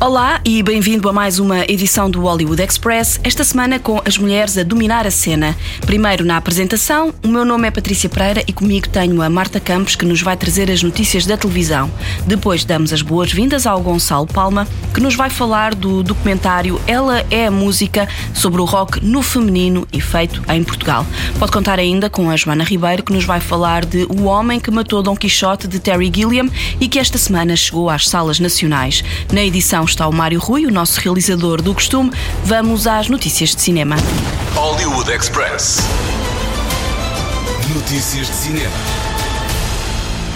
Olá e bem-vindo a mais uma edição do Hollywood Express, esta semana com as mulheres a dominar a cena. Primeiro na apresentação, o meu nome é Patrícia Pereira e comigo tenho a Marta Campos que nos vai trazer as notícias da televisão. Depois damos as boas-vindas ao Gonçalo Palma que nos vai falar do documentário Ela é a Música sobre o rock no feminino e feito em Portugal. Pode contar ainda com a Joana Ribeiro que nos vai falar de O Homem que Matou Dom Quixote de Terry Gilliam e que esta semana chegou às salas nacionais. Na edição está o Mário Rui, o nosso realizador do costume. Vamos às notícias de cinema. Hollywood Express. Notícias de cinema.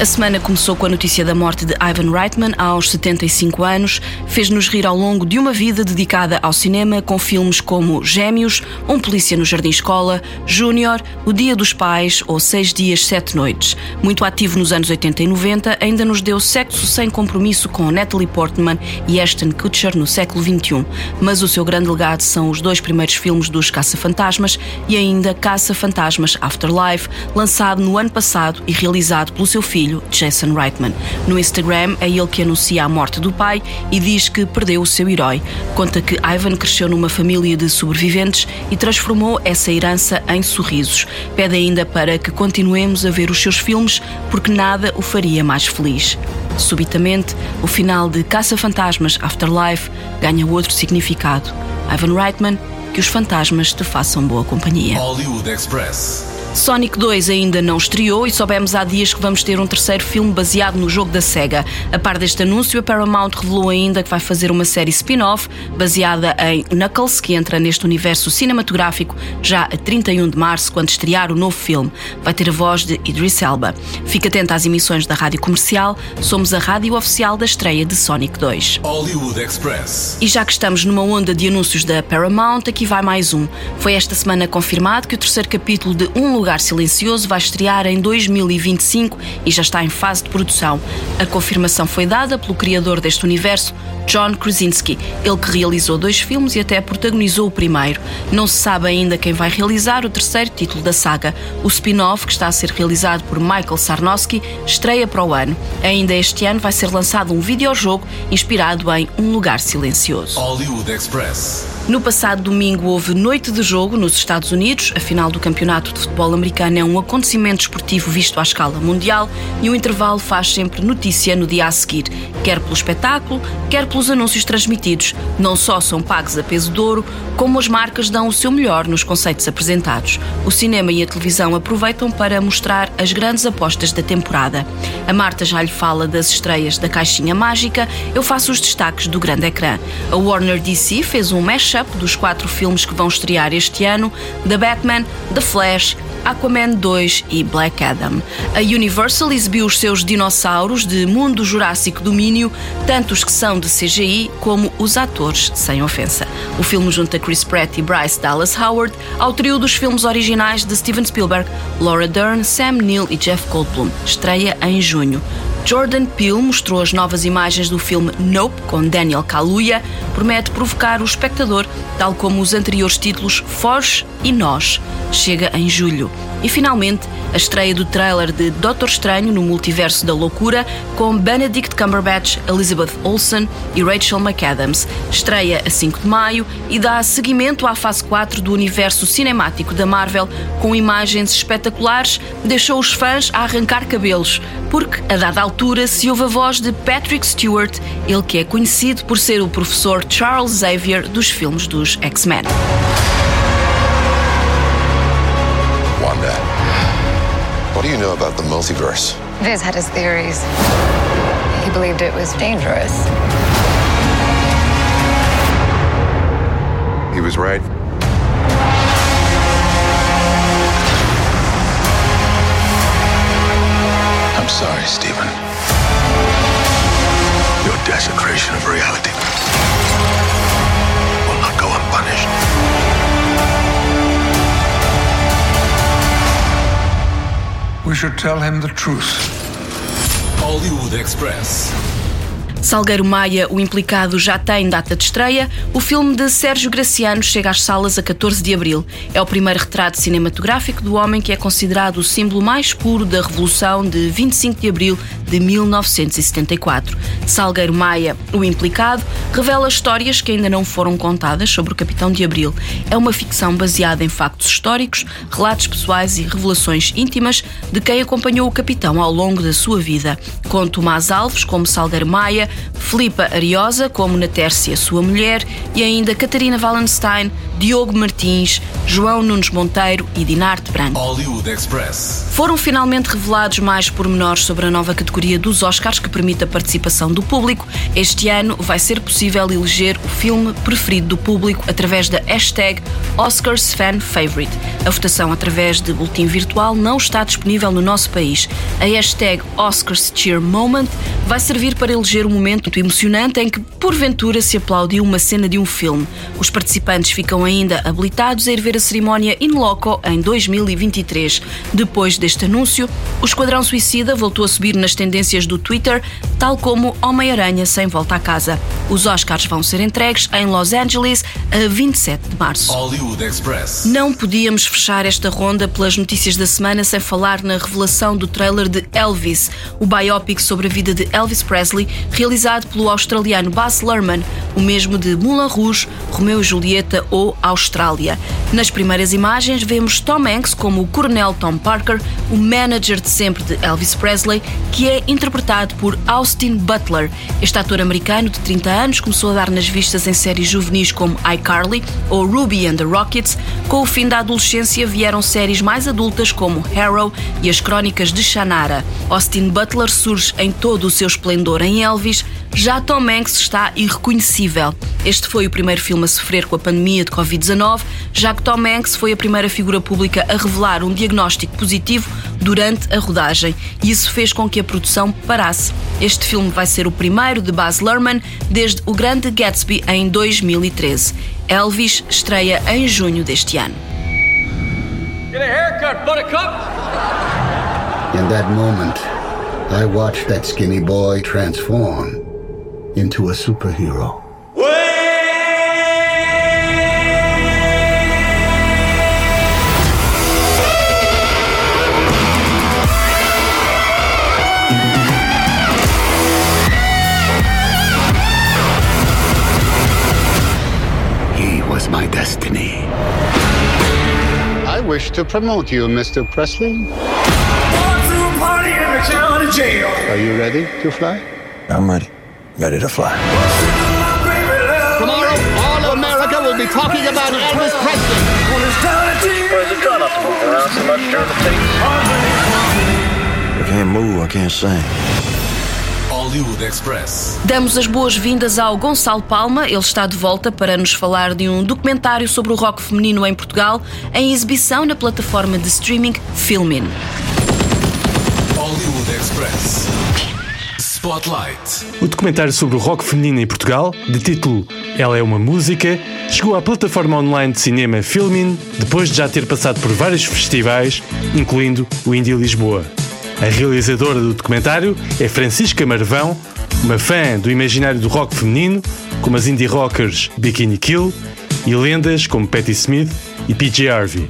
A semana começou com a notícia da morte de Ivan Reitman aos 75 anos. Fez-nos rir ao longo de uma vida dedicada ao cinema, com filmes como Gêmeos, Um Polícia no Jardim Escola, Júnior, O Dia dos Pais ou Seis Dias, Sete Noites. Muito ativo nos anos 80 e 90, ainda nos deu Sexo Sem Compromisso com Natalie Portman e Ashton Kutcher no século XXI. Mas o seu grande legado são os dois primeiros filmes dos Caça-Fantasmas e ainda Caça-Fantasmas Afterlife, lançado no ano passado e realizado pelo seu filho filho, Jason Reitman. No Instagram é ele que anuncia a morte do pai e diz que perdeu o seu herói. Conta que Ivan cresceu numa família de sobreviventes e transformou essa herança em sorrisos. Pede ainda para que continuemos a ver os seus filmes porque nada o faria mais feliz. Subitamente, o final de Caça-Fantasmas Afterlife ganha outro significado. Ivan Reitman, que os fantasmas te façam boa companhia. Hollywood Express. Sonic 2 ainda não estreou e soubemos há dias que vamos ter um terceiro filme baseado no jogo da SEGA. A par deste anúncio, a Paramount revelou ainda que vai fazer uma série spin-off baseada em Knuckles, que entra neste universo cinematográfico já a 31 de março, quando estrear o novo filme. Vai ter a voz de Idris Elba. Fique atento às emissões da rádio comercial, somos a rádio oficial da estreia de Sonic 2. Hollywood Express. E já que estamos numa onda de anúncios da Paramount, aqui vai mais um. Foi esta semana confirmado que o terceiro capítulo de Um Lugar Silencioso vai estrear em 2025 e já está em fase de produção. A confirmação foi dada pelo criador deste universo, John Krasinski, ele que realizou dois filmes e até protagonizou o primeiro. Não se sabe ainda quem vai realizar o terceiro título da saga. O spin-off, que está a ser realizado por Michael Sarnowski, estreia para o ano. Ainda este ano vai ser lançado um videojogo inspirado em Um Lugar Silencioso. Hollywood Express. No passado domingo houve noite de jogo nos Estados Unidos. A final do Campeonato de Futebol Americano é um acontecimento esportivo visto à escala mundial e o intervalo faz sempre notícia no dia a seguir, quer pelo espetáculo, quer pelos anúncios transmitidos. Não só são pagos a peso de ouro, como as marcas dão o seu melhor nos conceitos apresentados. O cinema e a televisão aproveitam para mostrar as grandes apostas da temporada. A Marta já lhe fala das estreias da Caixinha Mágica, eu faço os destaques do grande ecrã. A Warner DC fez um mesh dos quatro filmes que vão estrear este ano: The Batman, The Flash, Aquaman 2 e Black Adam. A Universal exibiu os seus dinossauros de mundo jurássico domínio, tanto os que são de CGI como os atores sem ofensa. O filme junta Chris Pratt e Bryce Dallas Howard ao trio dos filmes originais de Steven Spielberg, Laura Dern, Sam Neill e Jeff Goldblum. Estreia em junho. Jordan Peele mostrou as novas imagens do filme Nope com Daniel Kaluuya, promete provocar o espectador, tal como os anteriores títulos Foge e Nós. Chega em julho. E finalmente, a estreia do trailer de Doutor Estranho no Multiverso da Loucura com Benedict Cumberbatch, Elizabeth Olsen e Rachel McAdams. Estreia a 5 de maio e dá seguimento à fase 4 do universo cinemático da Marvel com imagens espetaculares, deixou os fãs a arrancar cabelos, porque a dada altura se ouve a voz de Patrick Stewart, ele que é conhecido por ser o professor Charles Xavier dos filmes dos X-Men. What do you know about the multiverse? Viz had his theories. He believed it was dangerous. He was right. I'm sorry, Stephen. Your desecration of reality We should tell him the truth. Hollywood Express. Salgueiro Maia, o implicado, já tem data de estreia. O filme de Sérgio Graciano chega às salas a 14 de abril. É o primeiro retrato cinematográfico do homem que é considerado o símbolo mais puro da Revolução de 25 de abril de 1974. Salgueiro Maia, o implicado, revela histórias que ainda não foram contadas sobre o Capitão de Abril. É uma ficção baseada em factos históricos, relatos pessoais e revelações íntimas de quem acompanhou o capitão ao longo da sua vida. Com Tomás Alves como Salgueiro Maia, Filipa Ariosa como Natércia, sua mulher, e ainda Catarina Wallenstein, Diogo Martins, João Nunes Monteiro e Dinarte Branco. Hollywood Express. Foram finalmente revelados mais pormenores sobre a nova categoria dos Oscars que permite a participação do público. Este ano vai ser possível eleger o filme preferido do público através da hashtag OscarsFanFavorite. A votação através de boletim virtual não está disponível no nosso país. A hashtag OscarsCheerMoment vai servir para eleger o um momento emocionante em que, porventura, se aplaudiu uma cena de um filme. Os participantes ficam ainda habilitados a ir ver a cerimónia in loco em 2023. Depois deste anúncio, o Esquadrão Suicida voltou a subir nas tendências do Twitter, tal como Homem-Aranha sem volta à casa. Os Oscars vão ser entregues em Los Angeles a 27 de março. Hollywood Express. Não podíamos fechar esta ronda pelas notícias da semana sem falar na revelação do trailer de Elvis, o biopic sobre a vida de Elvis Presley, realizado pelo australiano Baz Luhrmann, o mesmo de Moulin Rouge, Romeu e Julieta ou Austrália. Nas primeiras imagens vemos Tom Hanks como o Coronel Tom Parker, o manager de sempre de Elvis Presley, que é interpretado por Austin Butler. Este ator americano de 30 anos começou a dar nas vistas em séries juvenis como iCarly ou Ruby and the Rockets. Com o fim da adolescência vieram séries mais adultas como Harrow e as Crónicas de Shannara. Austin Butler surge em todo o seu esplendor em Elvis, já Tom Hanks está irreconhecível. Este foi o primeiro filme a sofrer com a pandemia de Covid-19, já que Tom Hanks foi a primeira figura pública a revelar um diagnóstico positivo durante a rodagem, e isso fez com que a produção parasse. Este filme vai ser o primeiro de Baz Luhrmann desde O Grande Gatsby em 2013. Elvis estreia em junho deste ano. Get a haircut, buttercup! In that moment, I watched that skinny boy transform into a superhero. He was my destiny. I wish to promote you, Mr. Presley. Are you ready to fly? I'm ready. Ready to fly. Tomorrow, all of America will be talking about Elvis Presley. I can't move, I can't sing. Hollywood Express. Damos as boas-vindas ao Gonçalo Palma. Ele está de volta para nos falar de um documentário sobre o rock feminino em Portugal, em exibição na plataforma de streaming Filmin. Hollywood Express. Spotlight. O documentário sobre o rock feminino em Portugal, de título Ela é uma Música, chegou à plataforma online de cinema Filmin depois de já ter passado por vários festivais, incluindo o Indie Lisboa. A realizadora do documentário é Francisca Marvão, uma fã do imaginário do rock feminino, como as indie rockers Bikini Kill e lendas como Patti Smith e PJ Harvey.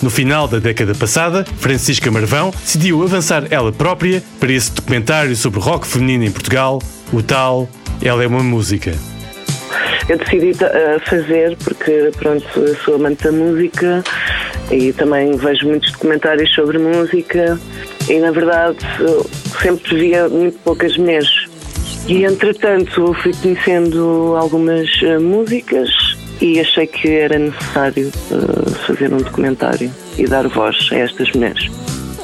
No final da década passada, Francisca Marvão decidiu avançar ela própria para esse documentário sobre rock feminino em Portugal, o tal Ela é uma Música. Eu decidi uh, fazer porque, pronto, sou amante da música e também vejo muitos documentários sobre música e, na verdade, sempre via muito poucas mulheres. E, entretanto, fui conhecendo algumas uh, músicas e achei que era necessário uh, fazer um documentário e dar voz a estas mulheres.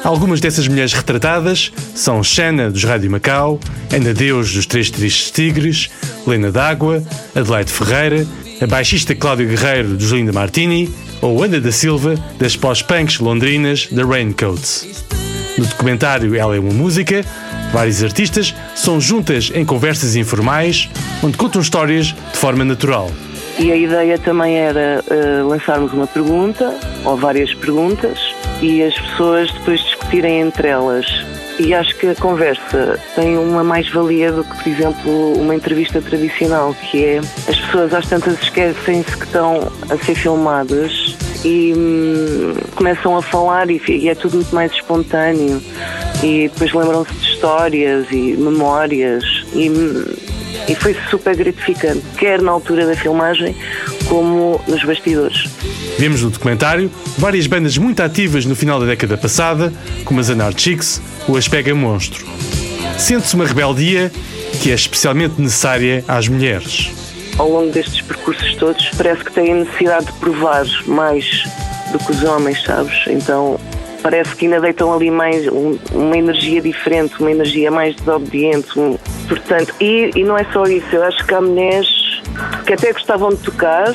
Algumas dessas mulheres retratadas são Xana, dos Rádio Macau, Ana Deus, dos Três Tristes Tigres, Lena D'Água, Adelaide Ferreira, a baixista Cláudia Guerreiro, dos Linda Martini, ou Ana da Silva, das pós-punks londrinas da Raincoats. No documentário Ela é uma Música, vários artistas são juntas em conversas informais, onde contam histórias de forma natural. E a ideia também era uh, lançarmos uma pergunta, ou várias perguntas, e as pessoas depois discutirem entre elas. E acho que a conversa tem uma mais-valia do que, por exemplo, uma entrevista tradicional, que é as pessoas às tantas esquecem-se que estão a ser filmadas e hum, começam a falar e, e é tudo muito mais espontâneo. E depois lembram-se de histórias e memórias e, hum, e foi super gratificante, quer na altura da filmagem como nos bastidores. Vemos no documentário várias bandas muito ativas no final da década passada, como as Anar Chicks ou as Pega Monstro. Sente-se uma rebeldia que é especialmente necessária às mulheres. Ao longo destes percursos todos, parece que têm necessidade de provar mais do que os homens, sabes? Então parece que ainda deitam ali mais um, uma energia diferente, uma energia mais desobediente. Um, portanto, e, e não é só isso, eu acho que há mulheres que até gostavam de tocar,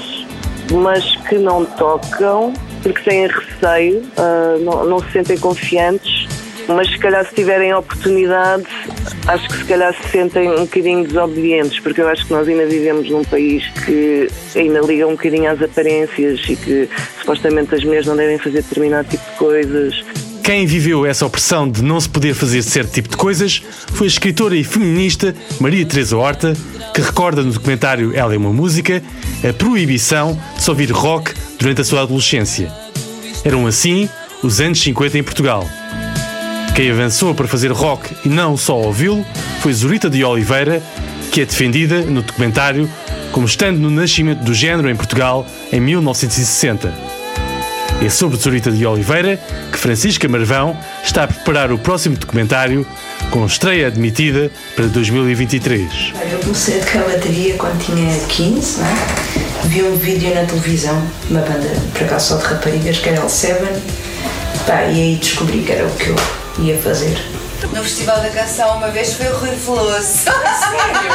mas que não tocam porque têm receio, uh, não, não se sentem confiantes, mas se calhar se tiverem oportunidade, acho que se calhar se sentem um bocadinho desobedientes, porque eu acho que nós ainda vivemos num país que ainda liga um bocadinho às aparências e que supostamente as mulheres não devem fazer determinado tipo de coisas. Quem viveu essa opressão de não se poder fazer certo tipo de coisas foi a escritora e feminista Maria Teresa Horta, que recorda no documentário Ela é uma Música a proibição de se ouvir rock durante a sua adolescência. Eram assim os anos 50 em Portugal. Quem avançou para fazer rock e não só ouvi-lo foi Zurita de Oliveira, que é defendida no documentário como estando no nascimento do género em Portugal em 1960. É sobre Zurita de Oliveira que Francisca Marvão está a preparar o próximo documentário com estreia admitida para 2023. Eu comecei a tocar bateria quando tinha 15, né? vi um vídeo na televisão, uma banda, por acaso só de raparigas, que era L7, pá, e aí descobri que era o que eu ia fazer. No Festival da Canção, uma vez foi o Rui Veloso. Sério?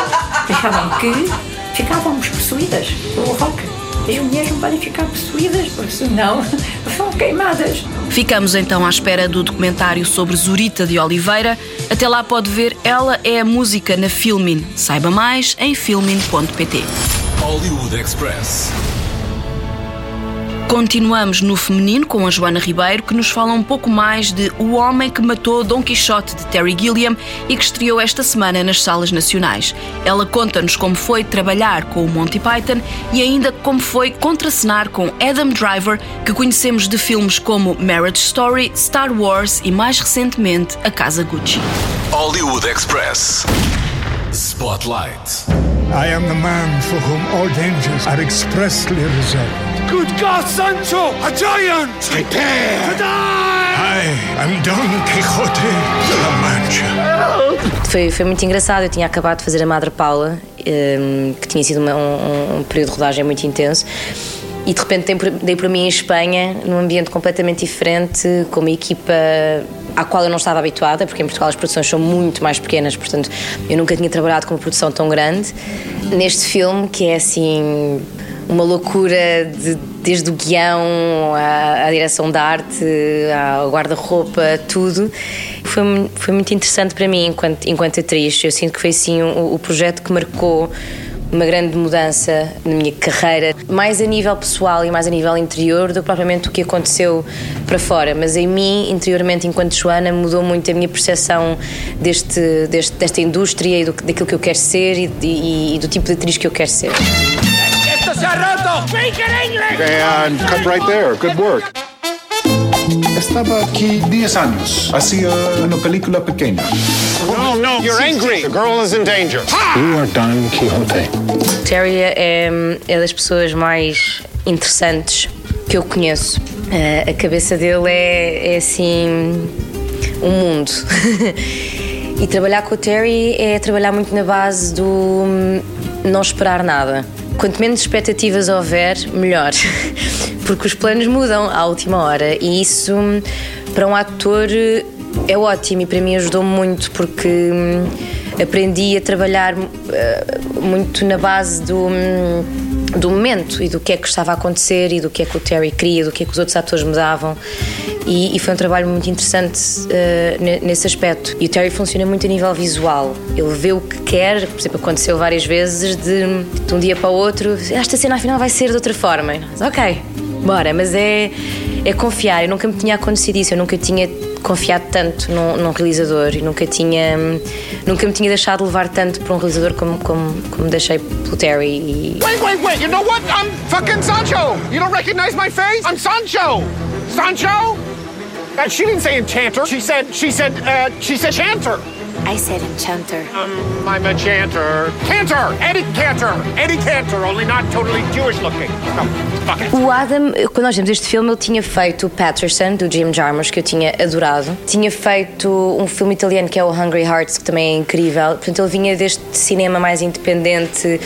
Achavam que ficávamos possuídas pelo rock. As mulheres não podem ficar possuídas, porque senão são queimadas. Ficamos então à espera do documentário sobre Zurita de Oliveira. Até lá pode ver Ela é a Música na Filmin. Saiba mais em filmin.pt. Hollywood Express. Continuamos no feminino com a Joana Ribeiro, que nos fala um pouco mais de O Homem que Matou Dom Quixote de Terry Gilliam e que estreou esta semana nas salas nacionais. Ela conta-nos como foi trabalhar com o Monty Python e ainda como foi contracenar com Adam Driver, que conhecemos de filmes como Marriage Story, Star Wars e mais recentemente A Casa Gucci. Hollywood Express. Spotlight. I am the man for whom all dangers are expressly reserved. Good God, Sancho! A giant! Prepare to die! I am Don Quixote de la Mancha. Foi, foi muito engraçado. Eu tinha acabado de fazer a Madre Paula, um, que tinha sido uma, um, um período de rodagem muito intenso. E de repente dei por, dei por mim em Espanha, num ambiente completamente diferente, com uma equipa à qual eu não estava habituada, porque em Portugal as produções são muito mais pequenas, portanto eu nunca tinha trabalhado com uma produção tão grande. Neste filme, que é assim uma loucura de, desde o guião à, à direção de arte, ao guarda-roupa, tudo. Foi, foi muito interessante para mim enquanto, enquanto atriz. Eu sinto que foi assim o, o projeto que marcou uma grande mudança na minha carreira, mais a nível pessoal e mais a nível interior do que propriamente o que aconteceu para fora. Mas em mim, interiormente, enquanto Joana, mudou muito a minha percepção deste, deste desta indústria e do, daquilo que eu quero ser e, e, e do tipo de atriz que eu quero ser. ¡Esto se ha roto! ¡Speak in English! And cut right there. Good work. Estaba aquí 10 años. Hacía una película pequeña. No, no, you're angry. The girl is in danger. You are Don Quixote. Terry é, é das pessoas mais interessantes que eu conheço. A cabeça dele é, é assim. um mundo. e trabalhar com o Terry é trabalhar muito na base do não esperar nada. Quanto menos expectativas houver, melhor. Porque os planos mudam à última hora e isso, para um ator, é ótimo e para mim ajudou-me muito porque hum, aprendi a trabalhar uh, muito na base do, hum, do momento e do que é que estava a acontecer e do que é que o Terry queria, do que é que os outros atores me davam. E, e foi um trabalho muito interessante uh, nesse aspecto. E o Terry funciona muito a nível visual. Ele vê o que quer, por exemplo, aconteceu várias vezes de, de um dia para o outro, esta cena afinal vai ser de outra forma. Mas, ok, bora, mas é, é confiar. Eu nunca me tinha acontecido isso, eu nunca tinha confiado tanto num, num realizador e nunca tinha nunca me tinha deixado levar tanto por um realizador como, como, como deixei pelo Terry e... Wait, wait, wait! You know what? I'm fucking Sancho! You don't recognize my face? I'm Sancho! Sancho? Uh, she didn't say enchanter. She said, she said, uh, she said chanter. I said enchanter. Um, I'm a chanter. Cantor! Eddie Cantor! Eddie Cantor, only not totally Jewish looking. No, fuck it. O Adam, quando nós vimos este filme, ele tinha feito Patterson, do Jim Jarmusch, que eu tinha adorado. Tinha feito um filme italiano que é o Hungry Hearts, que também é incrível. Portanto, ele vinha deste cinema mais independente,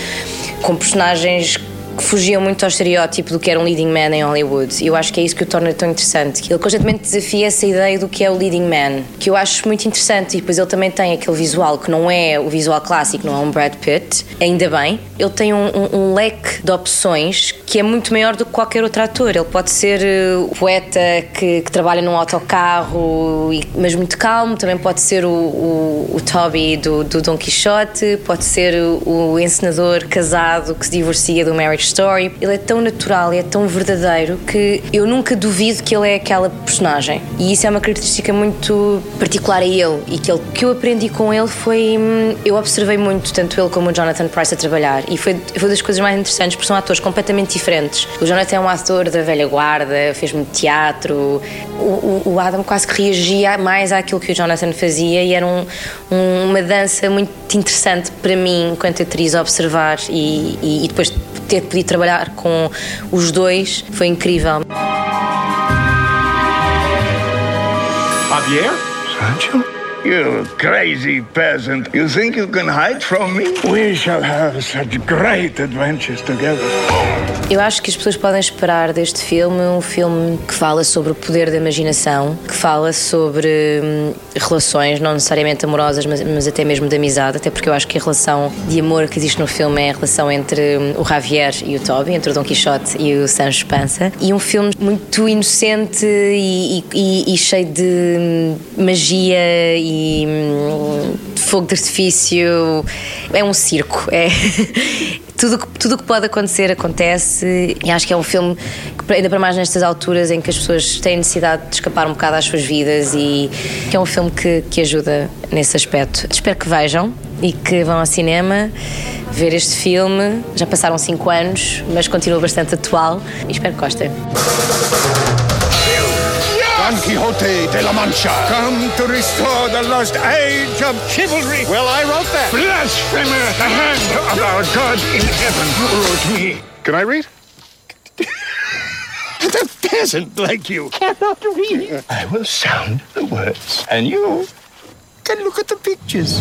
com personagens que fugiam muito ao estereótipo do que era um leading man em Hollywood. E eu acho que é isso que o torna tão interessante. Ele constantemente desafia essa ideia do que é o leading man, que eu acho muito interessante. E depois ele também tem aquele visual que não é o visual clássico, não é um Brad Pitt, ainda bem. Ele tem um, um, um leque de opções que é muito maior do que qualquer outro ator. Ele pode ser uh, o poeta que, que trabalha num autocarro, mas muito calmo, também pode ser o, o, o Toby do, do Don Quixote, pode ser o, o encenador casado que se divorcia do Marriage Story. Ele é tão natural e é tão verdadeiro que eu nunca duvido que ele é aquela personagem. E isso é uma característica muito particular a ele e que, ele, que eu aprendi com ele foi. hum, Eu observei muito, tanto ele como o Jonathan Price, a trabalhar. E foi, foi das coisas mais interessantes, porque são atores completamente diferentes. O Jonathan é um ator da velha guarda, fez muito teatro. O, o- o Adam quase que reagia mais àquilo que o Jonathan fazia e era um- um- uma dança muito interessante para mim, enquanto atriz, observar e, e- e depois ter podido trabalhar com os dois foi incrível. Javier? Sancho? You crazy peasant. You think you can hide from me? We shall have such great adventures together. Eu acho que as pessoas podem esperar deste filme um filme que fala sobre o poder da imaginação, que fala sobre hum, relações, não necessariamente amorosas, mas, mas até mesmo de amizade, até porque eu acho que a relação de amor que existe no filme é a relação entre hum, o Javier e o Toby, entre o Don Quixote e o Sancho Panza. E um filme muito inocente e, e- e cheio de hum, magia e hum, fogo de artifício. É um circo. É. Tudo que, tudo o que pode acontecer acontece e acho que é um filme que, ainda para mais nestas alturas em que as pessoas têm necessidade de escapar um bocado às suas vidas e que é um filme que, que ajuda nesse aspecto. Espero que vejam e que vão ao cinema ver este filme. Já passaram cinco anos, mas continua bastante atual e espero que gostem. Don Quixote de la Mancha. Come to restore the lost age of chivalry. Well, I wrote that. Blasphemer, the hand of our God in heaven wrote me. Can I read? the peasant like you cannot read. I will sound the words, and you can look at the pictures.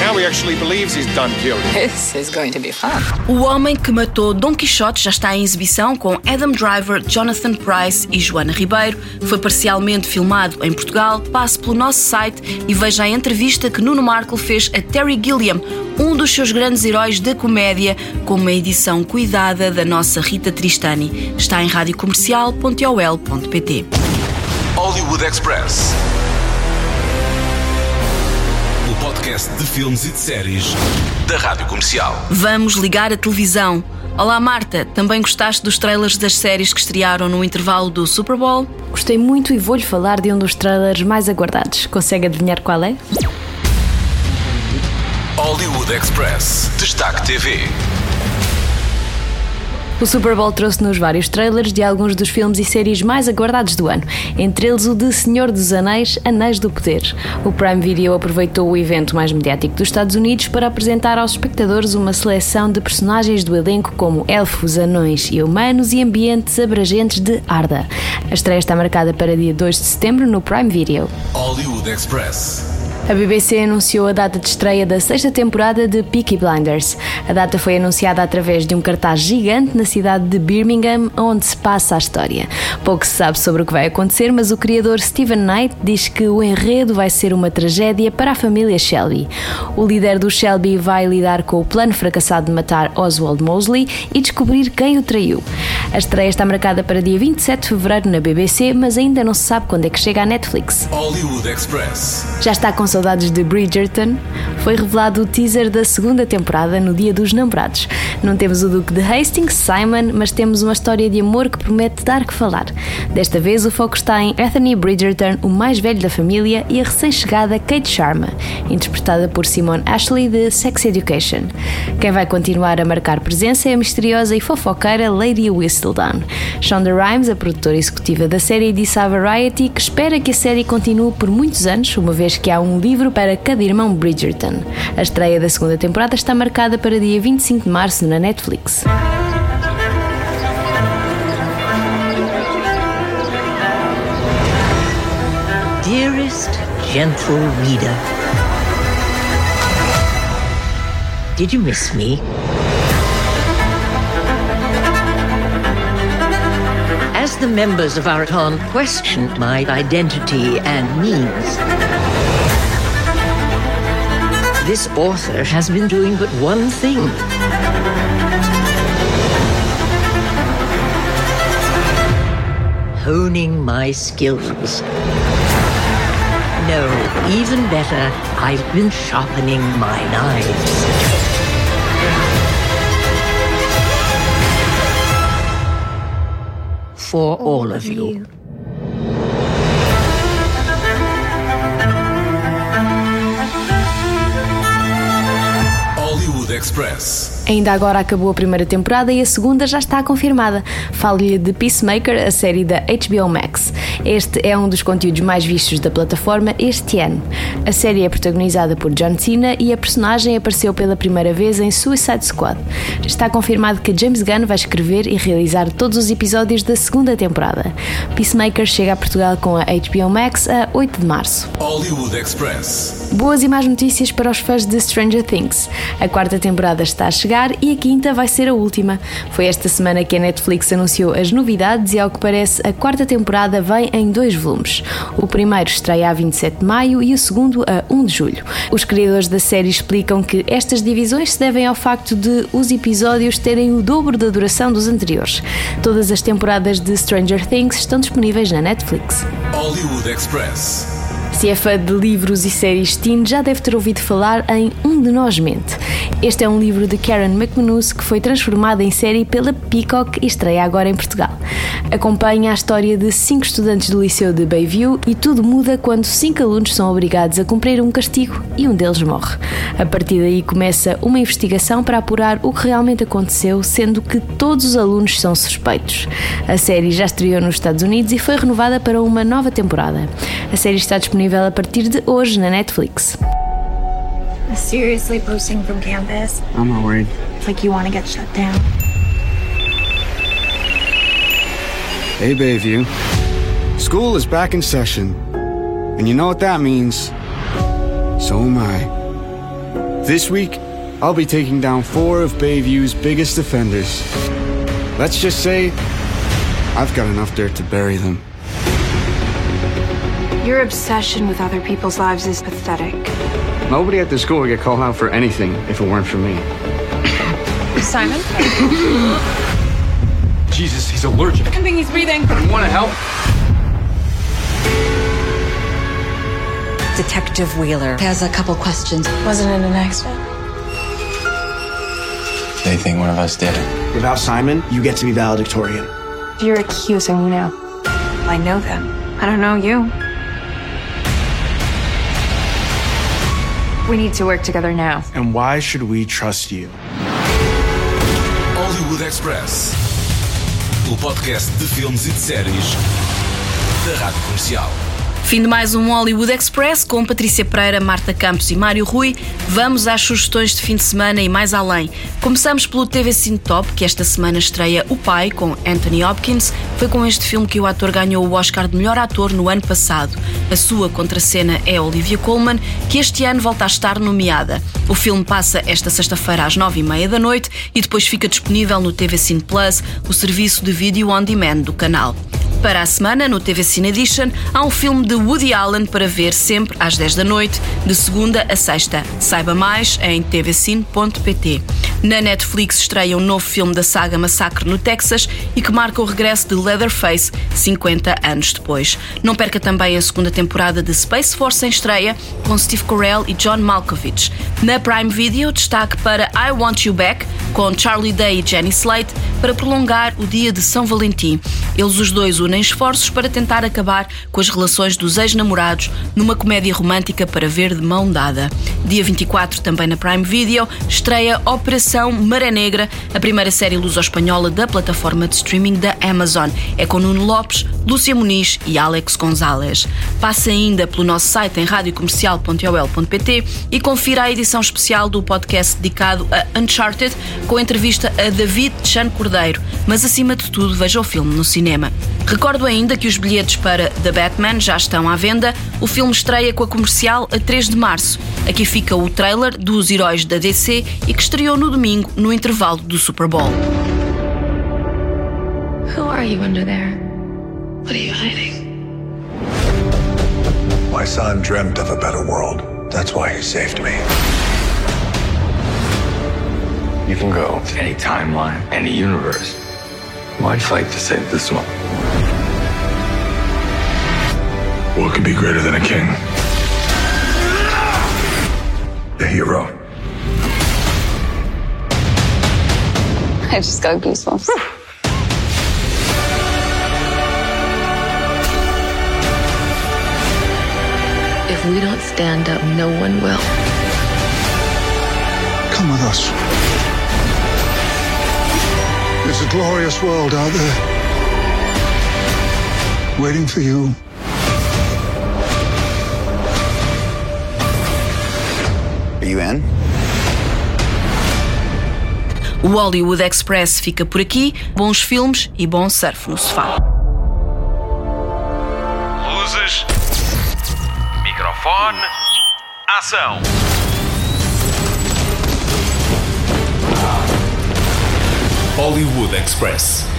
Now he actually believes he's done killed. This is going to be fun. O Homem que Matou Dom Quixote já está em exibição com Adam Driver, Jonathan Price e Joana Ribeiro. Foi parcialmente filmado em Portugal. Passe pelo nosso site e veja a entrevista que Nuno Marco fez a Terry Gilliam, um dos seus grandes heróis da comédia, com uma edição cuidada da nossa Rita Tristani. Está em radiocomercial.ol.pt. Hollywood Express. Podcast de filmes e de séries da Rádio Comercial. Vamos ligar a televisão. Olá Marta, também gostaste dos trailers das séries que estrearam no intervalo do Super Bowl? Gostei muito e vou-lhe falar de um dos trailers mais aguardados. Consegue adivinhar qual é? Hollywood Express. Destaque TV. O Super Bowl trouxe-nos vários trailers de alguns dos filmes e séries mais aguardados do ano, entre eles o de Senhor dos Anéis, Anéis do Poder. O Prime Video aproveitou o evento mais mediático dos Estados Unidos para apresentar aos espectadores uma seleção de personagens do elenco como elfos, anões e humanos e ambientes abrangentes de Arda. A estreia está marcada para dia 2 de setembro no Prime Video. Hollywood Express. A BBC anunciou a data de estreia da sexta temporada de Peaky Blinders. A data foi anunciada através de um cartaz gigante na cidade de Birmingham, onde se passa a história. Pouco se sabe sobre o que vai acontecer, mas o criador Stephen Knight diz que o enredo vai ser uma tragédia para a família Shelby. O líder do Shelby vai lidar com o plano fracassado de matar Oswald Mosley e descobrir quem o traiu. A estreia está marcada para dia 27 de fevereiro na BBC, mas ainda não se sabe quando é que chega à Netflix. Hollywood Express. Já está com saudades de Bridgerton, foi revelado o teaser da segunda temporada no Dia dos Namorados. Não temos o Duque de Hastings, Simon, mas temos uma história de amor que promete dar que falar. Desta vez o foco está em Anthony Bridgerton, o mais velho da família, e a recém-chegada Kate Sharma, interpretada por Simone Ashley de Sex Education. Quem vai continuar a marcar presença é a misteriosa e fofoqueira Lady Whistledown. Shonda Rhimes, a produtora executiva da série, disse à Variety que espera que a série continue por muitos anos, uma vez que há um livro para cada irmão Bridgerton. A estreia da segunda temporada está marcada para dia 25 de março na Netflix. Dearest gentle reader, did you miss me? As the members of our questioned my identity and means, this author has been doing but one thing. Honing my skills. No, even better, I've been sharpening my knives. For all of you. Hollywood Express. Ainda agora acabou a primeira temporada e a segunda já está confirmada. Falo-lhe de Peacemaker, a série da HBO Max. Este é um dos conteúdos mais vistos da plataforma este ano. A série é protagonizada por John Cena e a personagem apareceu pela primeira vez em Suicide Squad. Está confirmado que James Gunn vai escrever e realizar todos os episódios da segunda temporada. Peacemaker chega a Portugal com a HBO Max a 8 de março. Hollywood Express. Boas e más notícias para os fãs de Stranger Things. A quarta temporada está a chegar e a quinta vai ser a última. Foi esta semana que a Netflix anunciou as novidades e, ao que parece, a quarta temporada vem em dois volumes. O primeiro estreia a 27 de maio e o segundo a 1 de julho. Os criadores da série explicam que estas divisões se devem ao facto de os episódios terem o dobro da duração dos anteriores. Todas as temporadas de Stranger Things estão disponíveis na Netflix. Hollywood Express. Se é fã de livros e séries teen, já deve ter ouvido falar em Um de Nós Mente. Este é um livro de Karen McManus que foi transformado em série pela Peacock e estreia agora em Portugal. Acompanha a história de cinco estudantes do Liceu de Bayview e tudo muda quando cinco alunos são obrigados a cumprir um castigo e um deles morre. A partir daí começa uma investigação para apurar o que realmente aconteceu, sendo que todos os alunos são suspeitos. A série já estreou nos Estados Unidos e foi renovada para uma nova temporada. A série está disponível a partir de hoje na Netflix. Seriously posting from campus? I'm not worried. It's like you want to get shut down. Hey, Bayview. School is back in session. And you know what that means? So am I. This week, I'll be taking down four of Bayview's biggest offenders. Let's just say, I've got enough dirt to bury them. Your obsession with other people's lives is pathetic. Nobody at the school would get called out for anything if it weren't for me. Simon? Jesus, he's allergic. I think he's breathing. You want to help? Detective Wheeler has a couple questions. Wasn't it an accident? They think one of us did it. Without Simon, you get to be valedictorian. You're accusing me now. I know them. I don't know you. We need to work together now. And why should we trust you? Hollywood Express. O podcast de filmes e de séries da Rádio Comercial. Fim de mais um Hollywood Express com Patrícia Pereira, Marta Campos e Mário Rui. Vamos às sugestões de fim de semana e mais além. Começamos pelo TV Cine Top, que esta semana estreia O Pai, com Anthony Hopkins. Foi com este filme que o ator ganhou o Oscar de melhor ator no ano passado. A sua contracena é Olivia Colman, que este ano volta a estar nomeada. O filme passa esta sexta-feira às nove e meia da noite e depois fica disponível no TV Cine Plus, o serviço de vídeo on demand do canal. Para a semana, no TV Cine Edition, há um filme de Woody Allen para ver sempre às 10 da noite, de segunda a sexta. Saiba mais em tvcine.pt. Na Netflix estreia um novo filme da saga Massacre no Texas e que marca o regresso de Leatherface 50 anos depois. Não perca também a segunda temporada de Space Force em estreia com Steve Carell e John Malkovich. Na Prime Video, destaque para I Want You Back com Charlie Day e Jenny Slate para prolongar o dia de São Valentim. Eles os dois unem esforços para tentar acabar com as relações dos ex-namorados numa comédia romântica para ver de mão dada. Dia 24, também na Prime Video, estreia Operação Maré Negra, a primeira série luso-espanhola da plataforma de streaming da Amazon. É com Nuno Lopes, Lúcia Muniz e Alex Gonzalez. Passe ainda pelo nosso site em radiocomercial.ol.pt e confira a edição especial do podcast dedicado a Uncharted, com entrevista a David Chan Cordeiro. Mas acima de tudo, veja o filme no cinema. Recordo ainda que os bilhetes para The Batman já estão à venda. O filme estreia com a comercial a 3 de março. Aqui fica o trailer dos heróis da DC e que estreou no domingo no intervalo do Super Bowl. Who are you under there? What are you hiding? My son dreamt of a better world. That's why he saved me. You can go to any timeline, any universe. Why fight to save this one? What could be greater than a king? A hero. I just got goosebumps. if we don't stand up, no one will. Come with us. There's a glorious world out there. Waiting for you. Are you in? O Hollywood Express fica por aqui. Bons filmes e bom surf no sofá. Luzes. Microfone. Ação. Hollywood Express.